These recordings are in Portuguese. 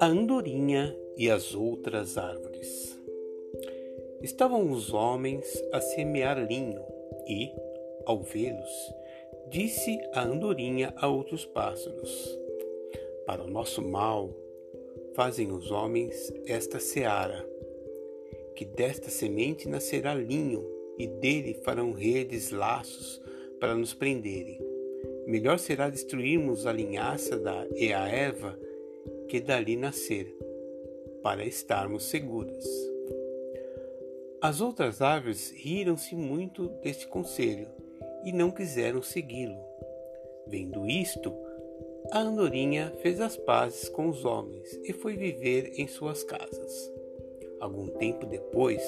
A andorinha e as outras árvores. Estavam os homens a semear linho e, ao vê-los, disse a andorinha a outros pássaros: Para o nosso mal fazem os homens esta seara, que desta semente nascerá linho e dele farão redes, laços para nos prenderem. Melhor será destruirmos a linhaça da e a erva que dali nascer, para estarmos seguras. As outras árvores riram-se muito deste conselho e não quiseram segui-lo. Vendo isto, a andorinha fez as pazes com os homens e foi viver em suas casas. Algum tempo depois,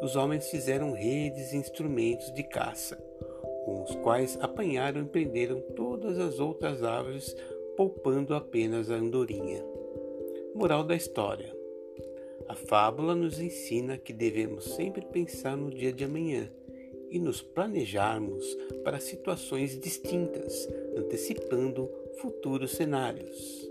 os homens fizeram redes e instrumentos de caça, com os quais apanharam e prenderam todas as outras árvores, poupando apenas a andorinha. Moral da história: A fábula nos ensina que devemos sempre pensar no dia de amanhã e nos planejarmos para situações distintas, antecipando futuros cenários.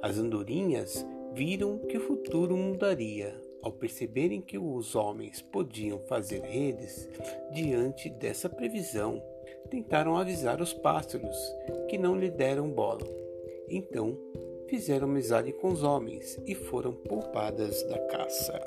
As andorinhas viram que o futuro mudaria ao perceberem que os homens podiam fazer redes diante dessa previsão. Tentaram avisar os pássaros, que não lhe deram bola. Então, fizeram amizade com os homens e foram poupadas da caça.